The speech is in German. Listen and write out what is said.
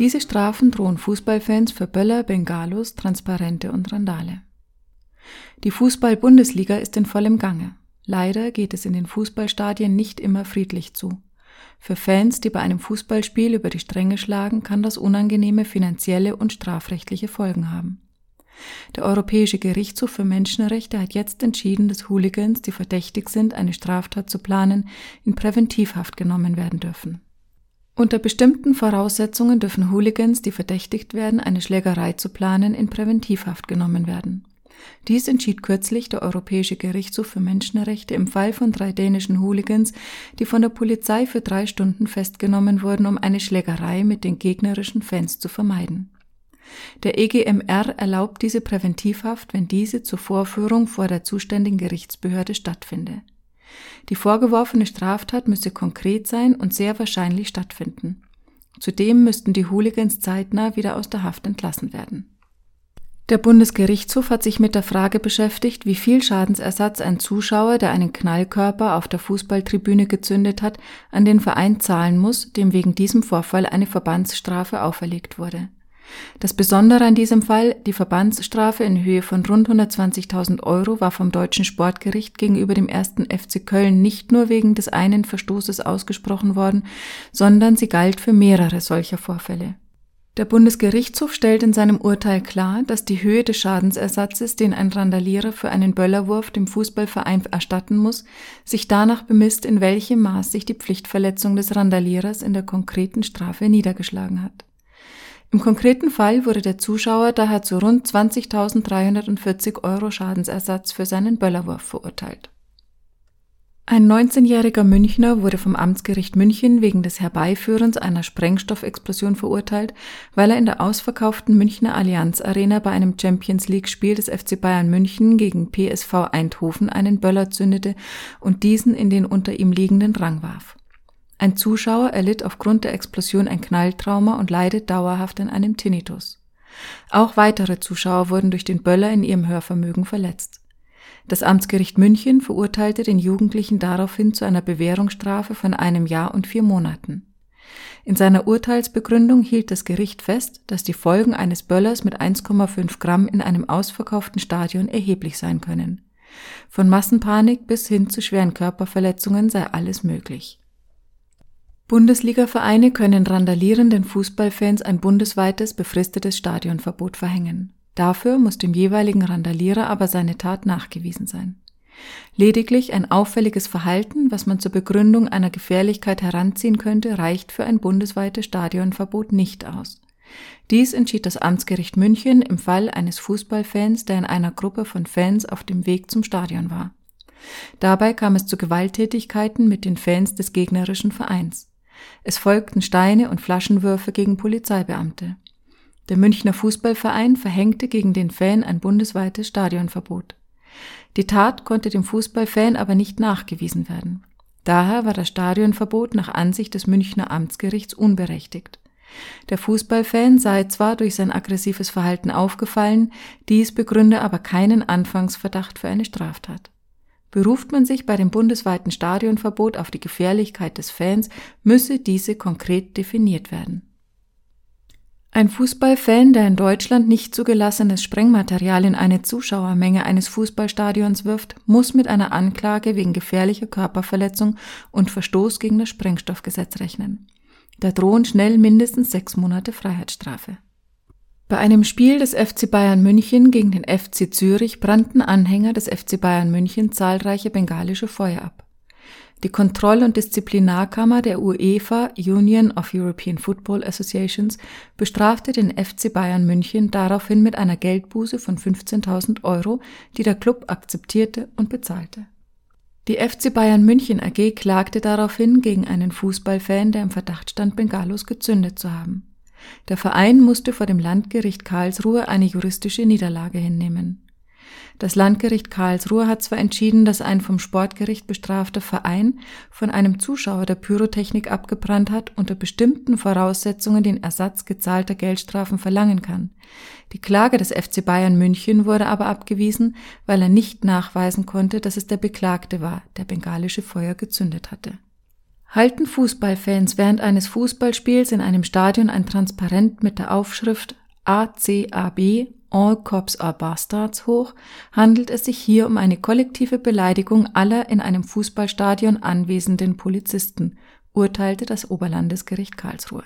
Diese Strafen drohen Fußballfans für Böller, Bengalos, Transparente und Randale. Die Fußball-Bundesliga ist in vollem Gange. Leider geht es in den Fußballstadien nicht immer friedlich zu. Für Fans, die bei einem Fußballspiel über die Stränge schlagen, kann das unangenehme finanzielle und strafrechtliche Folgen haben. Der Europäische Gerichtshof für Menschenrechte hat jetzt entschieden, dass Hooligans, die verdächtig sind, eine Straftat zu planen, in Präventivhaft genommen werden dürfen. Unter bestimmten Voraussetzungen dürfen Hooligans, die verdächtigt werden, eine Schlägerei zu planen, in Präventivhaft genommen werden. Dies entschied kürzlich der Europäische Gerichtshof für Menschenrechte im Fall von drei dänischen Hooligans, die von der Polizei für drei Stunden festgenommen wurden, um eine Schlägerei mit den gegnerischen Fans zu vermeiden. Der EGMR erlaubt diese Präventivhaft, wenn diese zur Vorführung vor der zuständigen Gerichtsbehörde stattfinde. Die vorgeworfene Straftat müsse konkret sein und sehr wahrscheinlich stattfinden. Zudem müssten die Hooligans zeitnah wieder aus der Haft entlassen werden. Der Bundesgerichtshof hat sich mit der Frage beschäftigt, wie viel Schadensersatz ein Zuschauer, der einen Knallkörper auf der Fußballtribüne gezündet hat, an den Verein zahlen muss, dem wegen diesem Vorfall eine Verbandsstrafe auferlegt wurde. Das Besondere an diesem Fall, die Verbandsstrafe in Höhe von rund 120.000 Euro war vom deutschen Sportgericht gegenüber dem ersten FC Köln nicht nur wegen des einen Verstoßes ausgesprochen worden, sondern sie galt für mehrere solcher Vorfälle. Der Bundesgerichtshof stellt in seinem Urteil klar, dass die Höhe des Schadensersatzes, den ein Randalierer für einen Böllerwurf dem Fußballverein erstatten muss, sich danach bemisst, in welchem Maß sich die Pflichtverletzung des Randalierers in der konkreten Strafe niedergeschlagen hat. Im konkreten Fall wurde der Zuschauer daher zu rund 20.340 Euro Schadensersatz für seinen Böllerwurf verurteilt. Ein 19-jähriger Münchner wurde vom Amtsgericht München wegen des Herbeiführens einer Sprengstoffexplosion verurteilt, weil er in der ausverkauften Münchner Allianz Arena bei einem Champions League Spiel des FC Bayern München gegen PSV Eindhoven einen Böller zündete und diesen in den unter ihm liegenden Rang warf. Ein Zuschauer erlitt aufgrund der Explosion ein Knalltrauma und leidet dauerhaft an einem Tinnitus. Auch weitere Zuschauer wurden durch den Böller in ihrem Hörvermögen verletzt. Das Amtsgericht München verurteilte den Jugendlichen daraufhin zu einer Bewährungsstrafe von einem Jahr und vier Monaten. In seiner Urteilsbegründung hielt das Gericht fest, dass die Folgen eines Böllers mit 1,5 Gramm in einem ausverkauften Stadion erheblich sein können. Von Massenpanik bis hin zu schweren Körperverletzungen sei alles möglich. Bundesliga-Vereine können randalierenden Fußballfans ein bundesweites befristetes Stadionverbot verhängen. Dafür muss dem jeweiligen Randalierer aber seine Tat nachgewiesen sein. Lediglich ein auffälliges Verhalten, was man zur Begründung einer Gefährlichkeit heranziehen könnte, reicht für ein bundesweites Stadionverbot nicht aus. Dies entschied das Amtsgericht München im Fall eines Fußballfans, der in einer Gruppe von Fans auf dem Weg zum Stadion war. Dabei kam es zu Gewalttätigkeiten mit den Fans des gegnerischen Vereins. Es folgten Steine und Flaschenwürfe gegen Polizeibeamte. Der Münchner Fußballverein verhängte gegen den Fan ein bundesweites Stadionverbot. Die Tat konnte dem Fußballfan aber nicht nachgewiesen werden. Daher war das Stadionverbot nach Ansicht des Münchner Amtsgerichts unberechtigt. Der Fußballfan sei zwar durch sein aggressives Verhalten aufgefallen, dies begründe aber keinen Anfangsverdacht für eine Straftat. Beruft man sich bei dem bundesweiten Stadionverbot auf die Gefährlichkeit des Fans, müsse diese konkret definiert werden. Ein Fußballfan, der in Deutschland nicht zugelassenes Sprengmaterial in eine Zuschauermenge eines Fußballstadions wirft, muss mit einer Anklage wegen gefährlicher Körperverletzung und Verstoß gegen das Sprengstoffgesetz rechnen. Da drohen schnell mindestens sechs Monate Freiheitsstrafe. Bei einem Spiel des FC Bayern München gegen den FC Zürich brannten Anhänger des FC Bayern München zahlreiche bengalische Feuer ab. Die Kontroll- und Disziplinarkammer der UEFA Union of European Football Associations bestrafte den FC Bayern München daraufhin mit einer Geldbuße von 15.000 Euro, die der Club akzeptierte und bezahlte. Die FC Bayern München AG klagte daraufhin gegen einen Fußballfan, der im Verdacht stand, Bengalos gezündet zu haben. Der Verein musste vor dem Landgericht Karlsruhe eine juristische Niederlage hinnehmen. Das Landgericht Karlsruhe hat zwar entschieden, dass ein vom Sportgericht bestrafter Verein von einem Zuschauer der Pyrotechnik abgebrannt hat, unter bestimmten Voraussetzungen den Ersatz gezahlter Geldstrafen verlangen kann. Die Klage des FC Bayern München wurde aber abgewiesen, weil er nicht nachweisen konnte, dass es der Beklagte war, der bengalische Feuer gezündet hatte. Halten Fußballfans während eines Fußballspiels in einem Stadion ein Transparent mit der Aufschrift ACAB All Cops are Bastards hoch, handelt es sich hier um eine kollektive Beleidigung aller in einem Fußballstadion anwesenden Polizisten, urteilte das Oberlandesgericht Karlsruhe